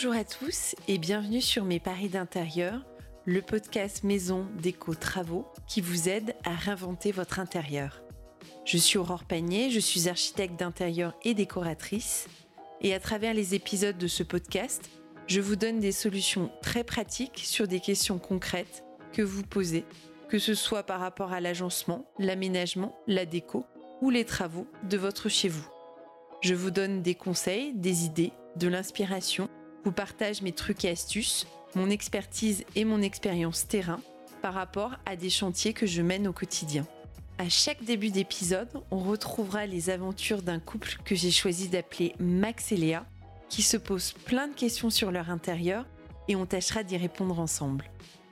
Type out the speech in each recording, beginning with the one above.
Bonjour à tous et bienvenue sur Mes Paris d'intérieur, le podcast maison déco travaux qui vous aide à réinventer votre intérieur. Je suis Aurore Panier, je suis architecte d'intérieur et décoratrice et à travers les épisodes de ce podcast, je vous donne des solutions très pratiques sur des questions concrètes que vous posez, que ce soit par rapport à l'agencement, l'aménagement, la déco ou les travaux de votre chez vous. Je vous donne des conseils, des idées, de l'inspiration, vous partage mes trucs et astuces, mon expertise et mon expérience terrain par rapport à des chantiers que je mène au quotidien. À chaque début d'épisode, on retrouvera les aventures d'un couple que j'ai choisi d'appeler Max et Léa, qui se posent plein de questions sur leur intérieur et on tâchera d'y répondre ensemble.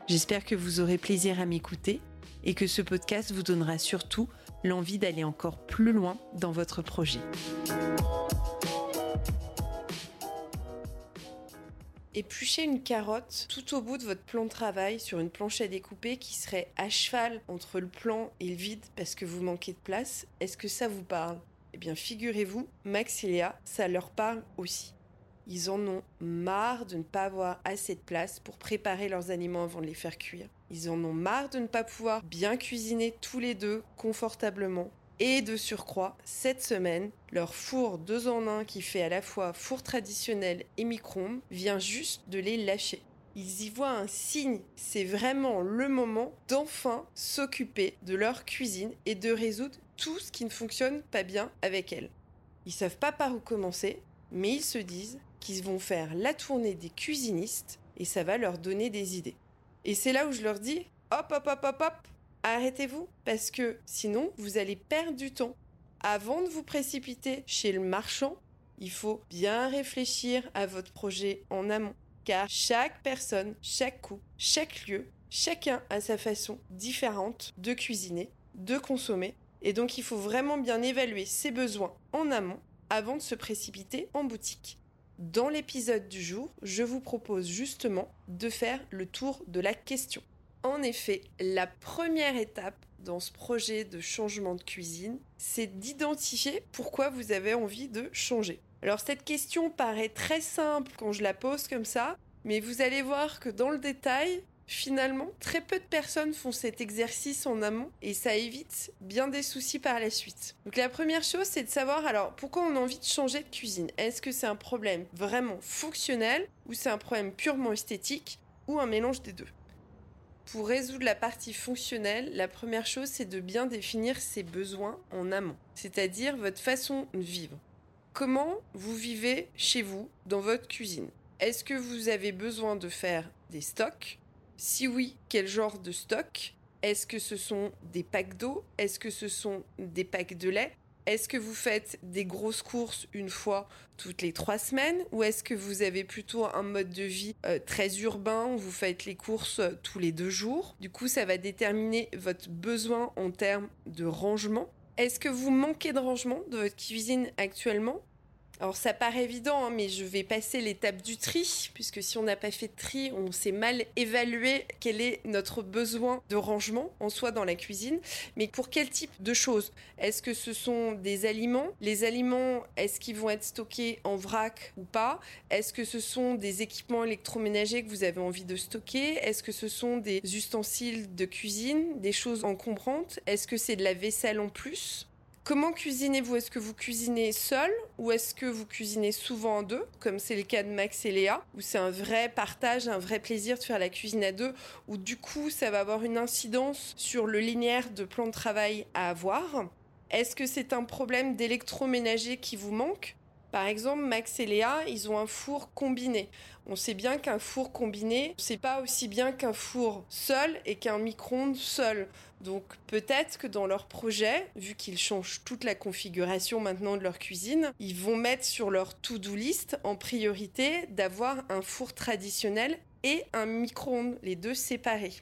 J'espère que vous aurez plaisir à m'écouter et que ce podcast vous donnera surtout l'envie d'aller encore plus loin dans votre projet. Éplucher une carotte tout au bout de votre plan de travail sur une planche à découper qui serait à cheval entre le plan et le vide parce que vous manquez de place, est-ce que ça vous parle? Eh bien figurez-vous, Max et Léa, ça leur parle aussi. Ils en ont marre de ne pas avoir assez de place pour préparer leurs aliments avant de les faire cuire. Ils en ont marre de ne pas pouvoir bien cuisiner tous les deux confortablement. Et de surcroît, cette semaine, leur four 2 en 1 qui fait à la fois four traditionnel et micro-ondes vient juste de les lâcher. Ils y voient un signe, c'est vraiment le moment d'enfin s'occuper de leur cuisine et de résoudre tout ce qui ne fonctionne pas bien avec elle. Ils savent pas par où commencer, mais ils se disent qu'ils vont faire la tournée des cuisinistes et ça va leur donner des idées. Et c'est là où je leur dis hop, hop, hop, hop, hop, arrêtez-vous parce que sinon vous allez perdre du temps. Avant de vous précipiter chez le marchand, il faut bien réfléchir à votre projet en amont. Car chaque personne, chaque coup, chaque lieu, chacun a sa façon différente de cuisiner, de consommer. Et donc il faut vraiment bien évaluer ses besoins en amont avant de se précipiter en boutique. Dans l'épisode du jour, je vous propose justement de faire le tour de la question. En effet, la première étape dans ce projet de changement de cuisine, c'est d'identifier pourquoi vous avez envie de changer. Alors cette question paraît très simple quand je la pose comme ça, mais vous allez voir que dans le détail, Finalement, très peu de personnes font cet exercice en amont et ça évite bien des soucis par la suite. Donc la première chose, c'est de savoir alors pourquoi on a envie de changer de cuisine? Est-ce que c'est un problème vraiment fonctionnel ou c'est un problème purement esthétique ou un mélange des deux? Pour résoudre la partie fonctionnelle, la première chose, c'est de bien définir ses besoins en amont, c'est-à-dire votre façon de vivre. Comment vous vivez chez vous, dans votre cuisine? Est-ce que vous avez besoin de faire des stocks? Si oui, quel genre de stock Est-ce que ce sont des packs d'eau? Est-ce que ce sont des packs de lait? Est-ce que vous faites des grosses courses une fois toutes les trois semaines ou est-ce que vous avez plutôt un mode de vie euh, très urbain où vous faites les courses euh, tous les deux jours? Du coup, ça va déterminer votre besoin en termes de rangement. Est-ce que vous manquez de rangement de votre cuisine actuellement? Alors ça paraît évident, hein, mais je vais passer l'étape du tri, puisque si on n'a pas fait de tri, on sait mal évaluer quel est notre besoin de rangement en soi dans la cuisine. Mais pour quel type de choses? Est-ce que ce sont des aliments? Les aliments, est-ce qu'ils vont être stockés en vrac ou pas? Est-ce que ce sont des équipements électroménagers que vous avez envie de stocker? Est-ce que ce sont des ustensiles de cuisine, des choses encombrantes? Est-ce que c'est de la vaisselle en plus? Comment cuisinez-vous? Est-ce que vous cuisinez seul ou est-ce que vous cuisinez souvent en deux, comme c'est le cas de Max et Léa, où c'est un vrai partage, un vrai plaisir de faire la cuisine à deux, où du coup ça va avoir une incidence sur le linéaire de plan de travail à avoir? Est-ce que c'est un problème d'électroménager qui vous manque? Par exemple, Max et Léa, ils ont un four combiné. On sait bien qu'un four combiné, c'est pas aussi bien qu'un four seul et qu'un micro-ondes seul. Donc peut-être que dans leur projet, vu qu'ils changent toute la configuration maintenant de leur cuisine, ils vont mettre sur leur to-do list en priorité d'avoir un four traditionnel et un micro-ondes, les deux séparés.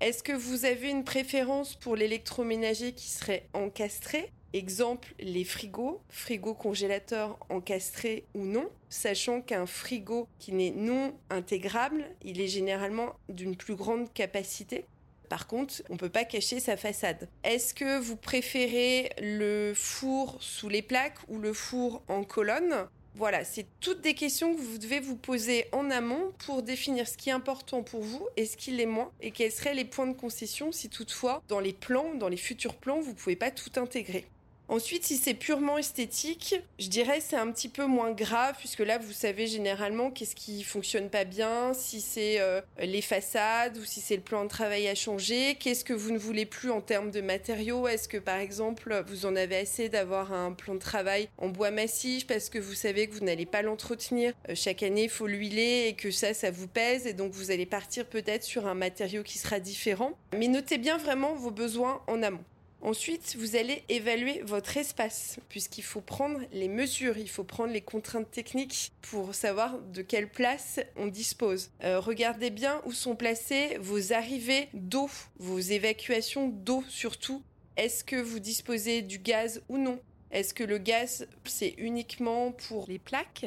Est-ce que vous avez une préférence pour l'électroménager qui serait encastré? Exemple, les frigos, frigo congélateur encastré ou non, sachant qu'un frigo qui n'est non intégrable, il est généralement d'une plus grande capacité. Par contre, on ne peut pas cacher sa façade. Est-ce que vous préférez le four sous les plaques ou le four en colonne? Voilà, c'est toutes des questions que vous devez vous poser en amont pour définir ce qui est important pour vous et ce qui l'est moins et quels seraient les points de concession si toutefois dans les plans, dans les futurs plans, vous ne pouvez pas tout intégrer. Ensuite, si c'est purement esthétique, je dirais c'est un petit peu moins grave puisque là, vous savez généralement qu'est-ce qui fonctionne pas bien, si c'est euh, les façades ou si c'est le plan de travail à changer, qu'est-ce que vous ne voulez plus en termes de matériaux? Est-ce que par exemple, vous en avez assez d'avoir un plan de travail en bois massif parce que vous savez que vous n'allez pas l'entretenir euh, chaque année, il faut l'huiler et que ça, ça vous pèse et donc vous allez partir peut-être sur un matériau qui sera différent. Mais notez bien vraiment vos besoins en amont. Ensuite, vous allez évaluer votre espace, puisqu'il faut prendre les mesures, il faut prendre les contraintes techniques pour savoir de quelle place on dispose. Euh, regardez bien où sont placées vos arrivées d'eau, vos évacuations d'eau surtout. Est-ce que vous disposez du gaz ou non? Est-ce que le gaz, c'est uniquement pour les plaques?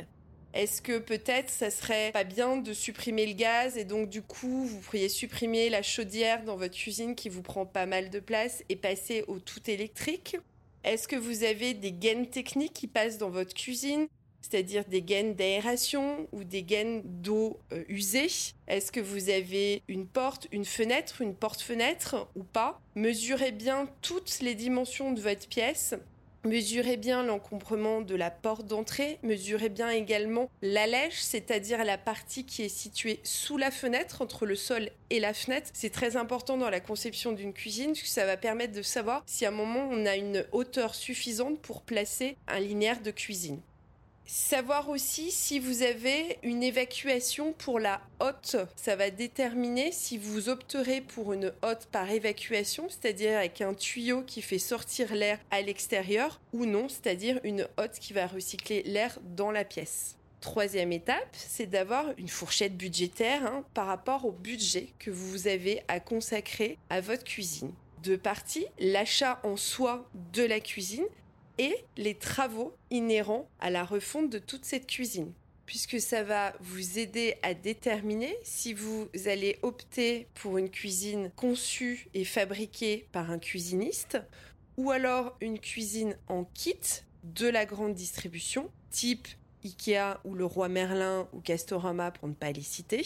Est-ce que peut-être ça serait pas bien de supprimer le gaz et donc du coup vous pourriez supprimer la chaudière dans votre cuisine qui vous prend pas mal de place et passer au tout électrique? Est-ce que vous avez des gaines techniques qui passent dans votre cuisine c'est-à-dire des gaines d'aération ou des gaines d'eau euh, usée? Est-ce que vous avez une porte, une fenêtre, une porte-fenêtre ou pas? Mesurez bien toutes les dimensions de votre pièce Mesurez bien l'encombrement de la porte d'entrée, mesurez bien également l'allège, c'est-à-dire la partie qui est située sous la fenêtre, entre le sol et la fenêtre. C'est très important dans la conception d'une cuisine, puisque ça va permettre de savoir si à un moment on a une hauteur suffisante pour placer un linéaire de cuisine. Savoir aussi si vous avez une évacuation pour la hotte. Ça va déterminer si vous opterez pour une hotte par évacuation, c'est-à-dire avec un tuyau qui fait sortir l'air à l'extérieur, ou non, c'est-à-dire une hotte qui va recycler l'air dans la pièce. Troisième étape, c'est d'avoir une fourchette budgétaire hein, par rapport au budget que vous avez à consacrer à votre cuisine. Deux parties, l'achat en soi de la cuisine, et les travaux inhérents à la refonte de toute cette cuisine puisque ça va vous aider à déterminer si vous allez opter pour une cuisine conçue et fabriquée par un cuisiniste ou alors une cuisine en kit de la grande distribution, type Ikea ou le Roi Merlin ou Castorama pour ne pas les citer.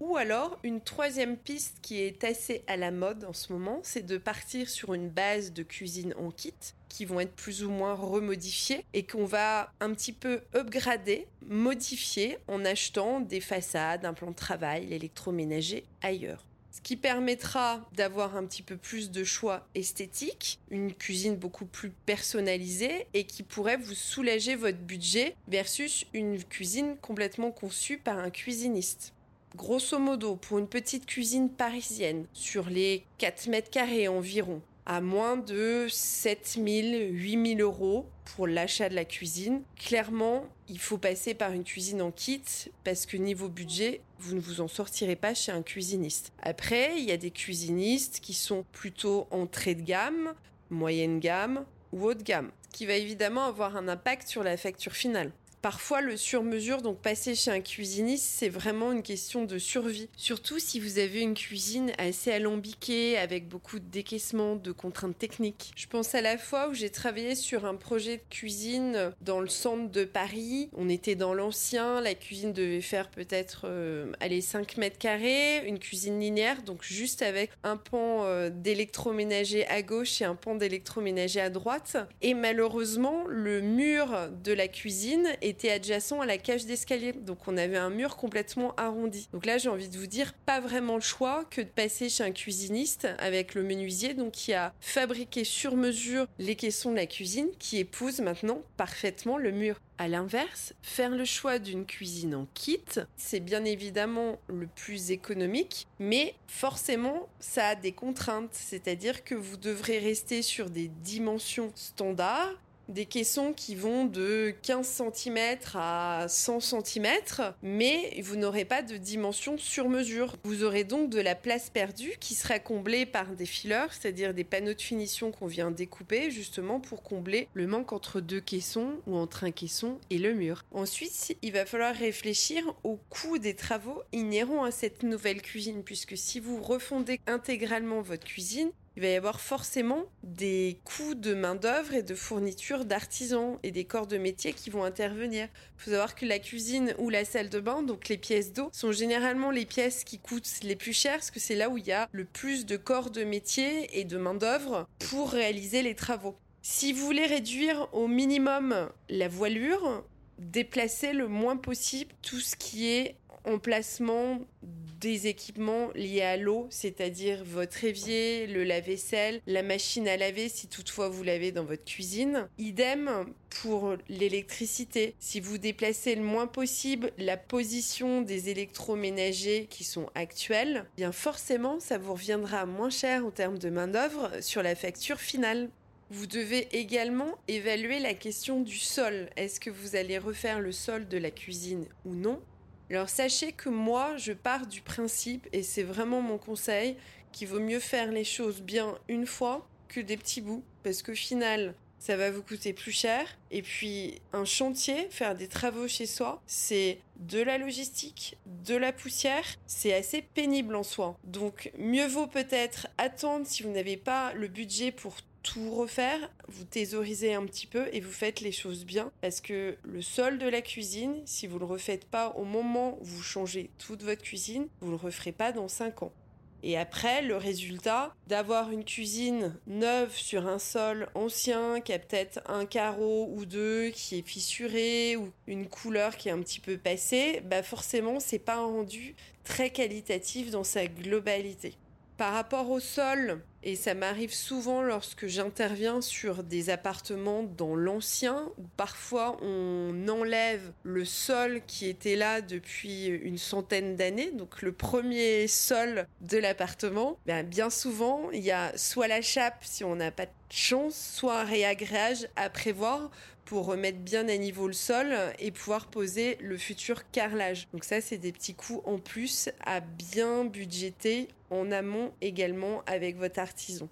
Ou alors, une troisième piste qui est assez à la mode en ce moment, c'est de partir sur une base de cuisine en kit qui vont être plus ou moins remodifiés et qu'on va un petit peu upgrader, modifier en achetant des façades, un plan de travail, l'électroménager ailleurs ce qui permettra d'avoir un petit peu plus de choix esthétiques, une cuisine beaucoup plus personnalisée et qui pourrait vous soulager votre budget versus une cuisine complètement conçue par un cuisiniste. Grosso modo, pour une petite cuisine parisienne, sur les 4 mètres carrés environ, à moins de 7000, 8000 euros pour l'achat de la cuisine. Clairement, il faut passer par une cuisine en kit parce que niveau budget, vous ne vous en sortirez pas chez un cuisiniste. Après, il y a des cuisinistes qui sont plutôt entrée de gamme, moyenne gamme ou haut de gamme, ce qui va évidemment avoir un impact sur la facture finale. Parfois, le sur-mesure, donc passer chez un cuisiniste, c'est vraiment une question de survie. Surtout si vous avez une cuisine assez alambiquée, avec beaucoup de décaissements, de contraintes techniques. Je pense à la fois où j'ai travaillé sur un projet de cuisine dans le centre de Paris. On était dans l'ancien, la cuisine devait faire peut-être, euh, 5 mètres carrés, une cuisine linéaire, donc juste avec un pan euh, d'électroménager à gauche et un pan d'électroménager à droite. Et malheureusement, le mur de la cuisine est était adjacent à la cage d'escalier. Donc on avait un mur complètement arrondi. Donc là, j'ai envie de vous dire, pas vraiment le choix que de passer chez un cuisiniste avec le menuisier, donc qui a fabriqué sur mesure les caissons de la cuisine, qui épouse maintenant parfaitement le mur. À l'inverse, faire le choix d'une cuisine en kit, c'est bien évidemment le plus économique, mais forcément, ça a des contraintes, c'est-à-dire que vous devrez rester sur des dimensions standards des caissons qui vont de 15 cm à 100 cm, mais vous n'aurez pas de dimension sur mesure. Vous aurez donc de la place perdue qui sera comblée par des fillers, c'est-à-dire des panneaux de finition qu'on vient découper justement pour combler le manque entre deux caissons ou entre un caisson et le mur. Ensuite, il va falloir réfléchir au coût des travaux inhérents à cette nouvelle cuisine, puisque si vous refondez intégralement votre cuisine, il va y avoir forcément des coûts de main-d'œuvre et de fourniture d'artisans et des corps de métier qui vont intervenir. Il faut savoir que la cuisine ou la salle de bain, donc les pièces d'eau, sont généralement les pièces qui coûtent les plus chères parce que c'est là où il y a le plus de corps de métier et de main-d'œuvre pour réaliser les travaux. Si vous voulez réduire au minimum la voilure, déplacez le moins possible tout ce qui est emplacement des équipements liés à l'eau, c'est-à-dire votre évier, le lave-vaisselle, la machine à laver si toutefois vous l'avez dans votre cuisine. Idem pour l'électricité. Si vous déplacez le moins possible la position des électroménagers qui sont actuels, bien forcément ça vous reviendra moins cher en termes de main-d'œuvre sur la facture finale. Vous devez également évaluer la question du sol. Est-ce que vous allez refaire le sol de la cuisine ou non? Alors sachez que moi, je pars du principe, et c'est vraiment mon conseil, qu'il vaut mieux faire les choses bien une fois que des petits bouts, parce qu'au final, ça va vous coûter plus cher. Et puis, un chantier, faire des travaux chez soi, c'est de la logistique, de la poussière, c'est assez pénible en soi. Donc, mieux vaut peut-être attendre si vous n'avez pas le budget pour tout refaire, vous thésaurisez un petit peu et vous faites les choses bien. Parce que le sol de la cuisine, si vous le refaites pas au moment où vous changez toute votre cuisine, vous le referez pas dans 5 ans. Et après, le résultat d'avoir une cuisine neuve sur un sol ancien qui a peut-être un carreau ou deux qui est fissuré ou une couleur qui est un petit peu passée, bah forcément, c'est pas un rendu très qualitatif dans sa globalité. Par rapport au sol, et ça m'arrive souvent lorsque j'interviens sur des appartements dans l'ancien, où parfois on enlève le sol qui était là depuis une centaine d'années, donc le premier sol de l'appartement, bien, bien souvent il y a soit la chape si on n'a pas de chance, soit un réagréage à prévoir pour remettre bien à niveau le sol et pouvoir poser le futur carrelage. Donc ça, c'est des petits coûts en plus à bien budgéter en amont également avec votre artisan.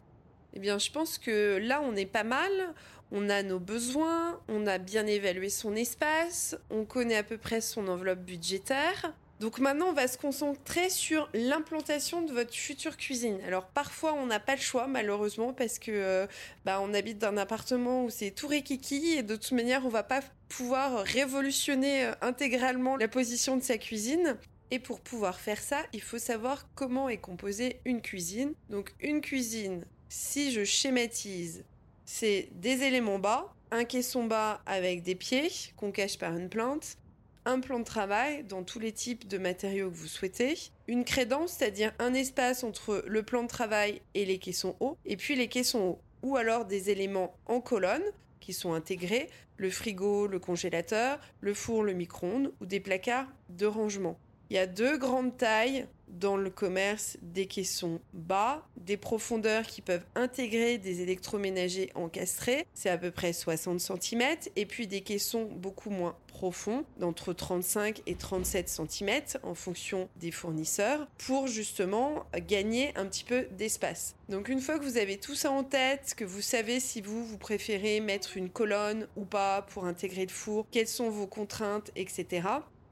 Eh bien, je pense que là, on est pas mal. On a nos besoins, on a bien évalué son espace, on connaît à peu près son enveloppe budgétaire. Donc maintenant, on va se concentrer sur l'implantation de votre future cuisine. Alors parfois, on n'a pas le choix, malheureusement, parce que euh, bah, on habite dans un appartement où c'est tout rikiki et de toute manière, on va pas pouvoir révolutionner euh, intégralement la position de sa cuisine. Et pour pouvoir faire ça, il faut savoir comment est composée une cuisine. Donc une cuisine, si je schématise, c'est des éléments bas, un caisson bas avec des pieds qu'on cache par une plante, un plan de travail dans tous les types de matériaux que vous souhaitez, une crédence, c'est-à-dire un espace entre le plan de travail et les caissons hauts, et puis les caissons hauts, ou alors des éléments en colonne qui sont intégrés, le frigo, le congélateur, le four, le micro-ondes, ou des placards de rangement. Il y a deux grandes tailles dans le commerce des caissons bas, des profondeurs qui peuvent intégrer des électroménagers encastrés, c'est à peu près 60 cm, et puis des caissons beaucoup moins profonds, d'entre 35 et 37 cm en fonction des fournisseurs, pour justement gagner un petit peu d'espace. Donc une fois que vous avez tout ça en tête, que vous savez si vous, vous préférez mettre une colonne ou pas pour intégrer le four, quelles sont vos contraintes, etc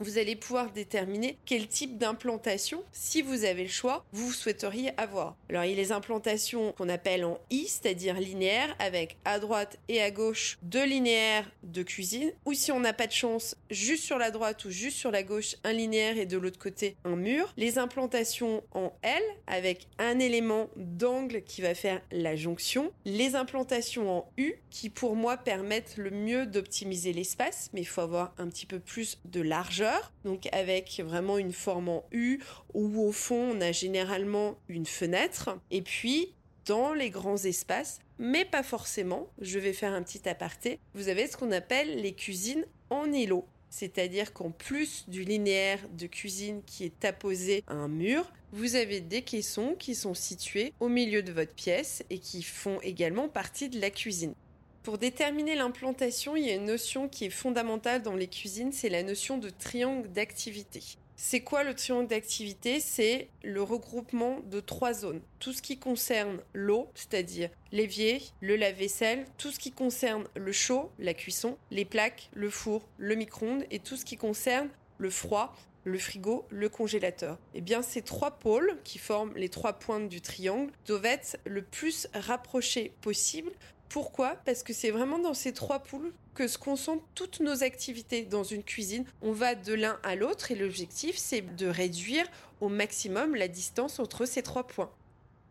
vous allez pouvoir déterminer quel type d'implantation, si vous avez le choix, vous souhaiteriez avoir. Alors il y a les implantations qu'on appelle en I, c'est-à-dire linéaires, avec à droite et à gauche deux linéaires de cuisine, ou si on n'a pas de chance, juste sur la droite ou juste sur la gauche, un linéaire et de l'autre côté un mur. Les implantations en L, avec un élément d'angle qui va faire la jonction. Les implantations en U, qui pour moi permettent le mieux d'optimiser l'espace, mais il faut avoir un petit peu plus de largeur donc avec vraiment une forme en U, où au fond on a généralement une fenêtre, et puis dans les grands espaces, mais pas forcément, je vais faire un petit aparté, vous avez ce qu'on appelle les cuisines en îlot. C'est-à-dire qu'en plus du linéaire de cuisine qui est apposé à un mur, vous avez des caissons qui sont situés au milieu de votre pièce et qui font également partie de la cuisine. Pour déterminer l'implantation, il y a une notion qui est fondamentale dans les cuisines, c'est la notion de triangle d'activité. C'est quoi le triangle d'activité? C'est le regroupement de trois zones. Tout ce qui concerne l'eau, c'est-à-dire l'évier, le lave-vaisselle, tout ce qui concerne le chaud, la cuisson, les plaques, le four, le micro-ondes et tout ce qui concerne le froid, le frigo, le congélateur. Eh bien, ces trois pôles qui forment les trois pointes du triangle doivent être le plus rapprochés possible. Pourquoi? Parce que c'est vraiment dans ces trois pôles que se concentrent toutes nos activités dans une cuisine. On va de l'un à l'autre et l'objectif, c'est de réduire au maximum la distance entre ces trois points.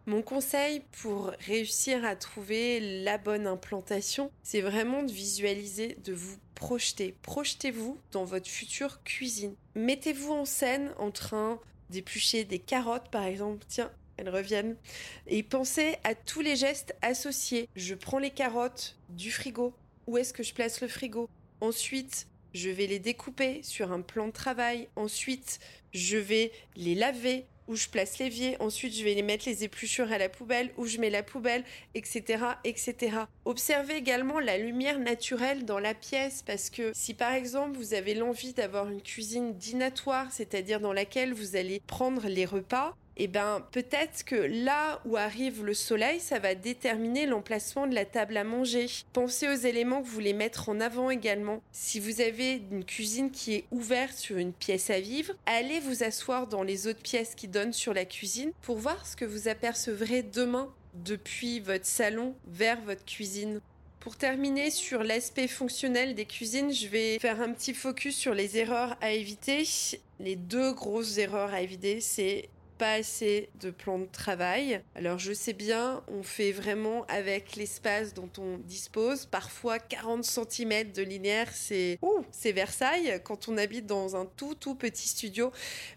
Mon conseil pour réussir à trouver la bonne implantation, c'est vraiment de visualiser, de vous projeter. Projetez-vous dans votre future cuisine. Mettez-vous en scène en train d'éplucher des carottes, par exemple. Tiens, elles reviennent. Et pensez à tous les gestes associés. Je prends les carottes du frigo. Où est-ce que je place le frigo? Ensuite, je vais les découper sur un plan de travail. Ensuite, je vais les laver où je place l'évier, ensuite je vais les mettre les épluchures à la poubelle, où je mets la poubelle, etc., etc. Observez également la lumière naturelle dans la pièce parce que si par exemple vous avez l'envie d'avoir une cuisine dînatoire, c'est-à-dire dans laquelle vous allez prendre les repas, eh ben peut-être que là où arrive le soleil, ça va déterminer l'emplacement de la table à manger. Pensez aux éléments que vous voulez mettre en avant également. Si vous avez une cuisine qui est ouverte sur une pièce à vivre, allez vous asseoir dans les autres pièces qui donnent sur la cuisine pour voir ce que vous apercevrez demain depuis votre salon vers votre cuisine. Pour terminer sur l'aspect fonctionnel des cuisines, je vais faire un petit focus sur les erreurs à éviter. Les deux grosses erreurs à éviter, c'est pas assez de plan de travail. Alors je sais bien, on fait vraiment avec l'espace dont on dispose. Parfois 40 cm de linéaire, c'est c'est Versailles quand on habite dans un tout tout petit studio.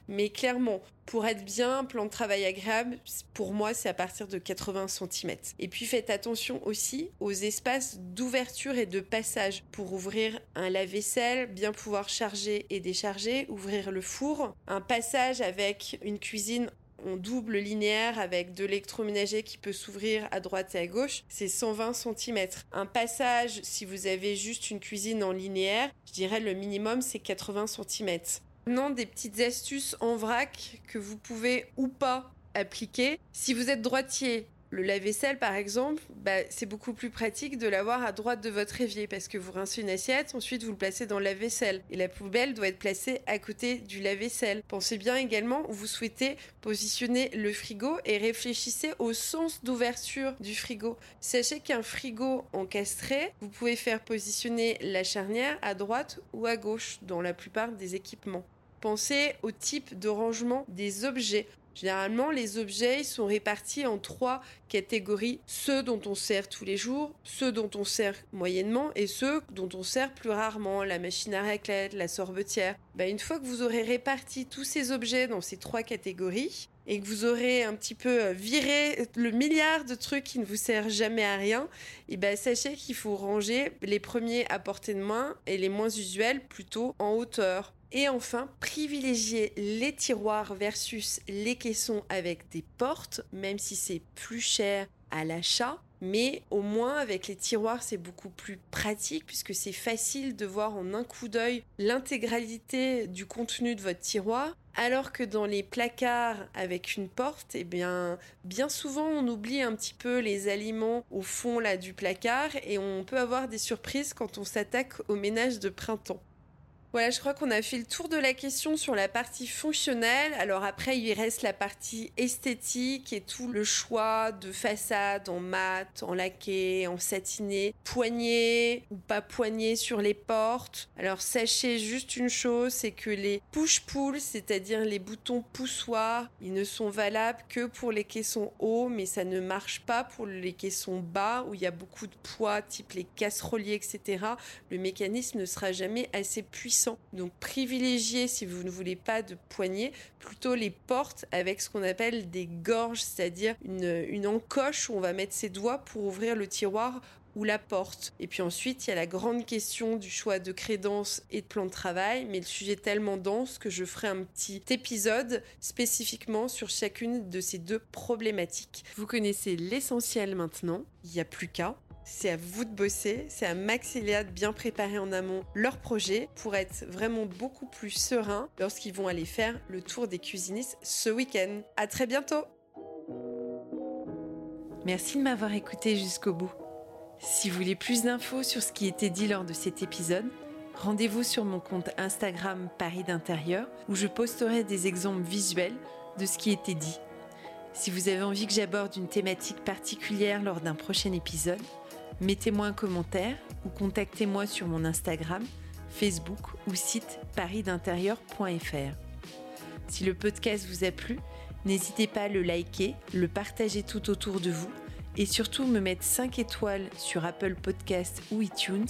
Mais clairement, pour être bien, plan de travail agréable, pour moi, c'est à partir de 80 cm. Et puis faites attention aussi aux espaces d'ouverture et de passage pour ouvrir un lave-vaisselle, bien pouvoir charger et décharger, ouvrir le four, un passage avec une cuisine en double linéaire avec de l'électroménager qui peut s'ouvrir à droite et à gauche, c'est 120 cm. Un passage, si vous avez juste une cuisine en linéaire, je dirais le minimum c'est 80 cm. Non, des petites astuces en vrac que vous pouvez ou pas appliquer. Si vous êtes droitier, le lave-vaisselle, par exemple, bah, c'est beaucoup plus pratique de l'avoir à droite de votre évier parce que vous rincez une assiette, ensuite vous le placez dans le lave-vaisselle. Et la poubelle doit être placée à côté du lave-vaisselle. Pensez bien également où vous souhaitez positionner le frigo et réfléchissez au sens d'ouverture du frigo. Sachez qu'un frigo encastré, vous pouvez faire positionner la charnière à droite ou à gauche dans la plupart des équipements. Pensez au type de rangement des objets. Généralement, les objets sont répartis en trois catégories. Ceux dont on sert tous les jours, ceux dont on sert moyennement et ceux dont on sert plus rarement, la machine à raclette, la sorbetière. Ben, une fois que vous aurez réparti tous ces objets dans ces trois catégories, et que vous aurez un petit peu euh, viré le milliard de trucs qui ne vous servent jamais à rien, et ben sachez qu'il faut ranger les premiers à portée de main et les moins usuels plutôt en hauteur. Et enfin, privilégier les tiroirs versus les caissons avec des portes, même si c'est plus cher à l'achat. Mais au moins avec les tiroirs, c'est beaucoup plus pratique puisque c'est facile de voir en un coup d'œil l'intégralité du contenu de votre tiroir. Alors que dans les placards avec une porte, eh bien, bien souvent on oublie un petit peu les aliments au fond là du placard et on peut avoir des surprises quand on s'attaque au ménage de printemps. Voilà, je crois qu'on a fait le tour de la question sur la partie fonctionnelle. Alors après, il reste la partie esthétique et tout le choix de façade en mat, en laqué, en satiné, poignée ou pas poignée sur les portes. Alors sachez juste une chose, c'est que les push-pull, c'est-à-dire les boutons poussoirs, ils ne sont valables que pour les caissons hauts, mais ça ne marche pas pour les caissons bas où il y a beaucoup de poids, type les casseroliers, etc. Le mécanisme ne sera jamais assez puissant donc privilégiez, si vous ne voulez pas de poignée, plutôt les portes avec ce qu'on appelle des gorges, c'est-à-dire une, une encoche où on va mettre ses doigts pour ouvrir le tiroir ou la porte. Et puis ensuite, il y a la grande question du choix de crédence et de plan de travail, mais le sujet est tellement dense que je ferai un petit épisode spécifiquement sur chacune de ces deux problématiques. Vous connaissez l'essentiel maintenant, il n'y a plus qu'à. C'est à vous de bosser, c'est à Max de bien préparer en amont leur projet pour être vraiment beaucoup plus serein lorsqu'ils vont aller faire le tour des cuisinistes ce week-end. À très bientôt! Merci de m'avoir écouté jusqu'au bout. Si vous voulez plus d'infos sur ce qui était dit lors de cet épisode, Rendez-vous sur mon compte Instagram Paris d'intérieur où je posterai des exemples visuels de ce qui était dit. Si vous avez envie que j'aborde une thématique particulière lors d'un prochain épisode, mettez-moi un commentaire ou contactez-moi sur mon Instagram, Facebook ou site parisdintérieur.fr. Si le podcast vous a plu, n'hésitez pas à le liker, le partager tout autour de vous et surtout me mettre 5 étoiles sur Apple Podcasts ou iTunes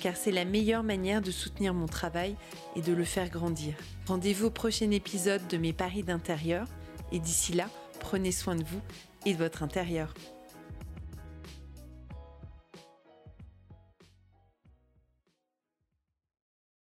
car c'est la meilleure manière de soutenir mon travail et de le faire grandir. Rendez-vous au prochain épisode de mes paris d'intérieur et d'ici là, prenez soin de vous et de votre intérieur.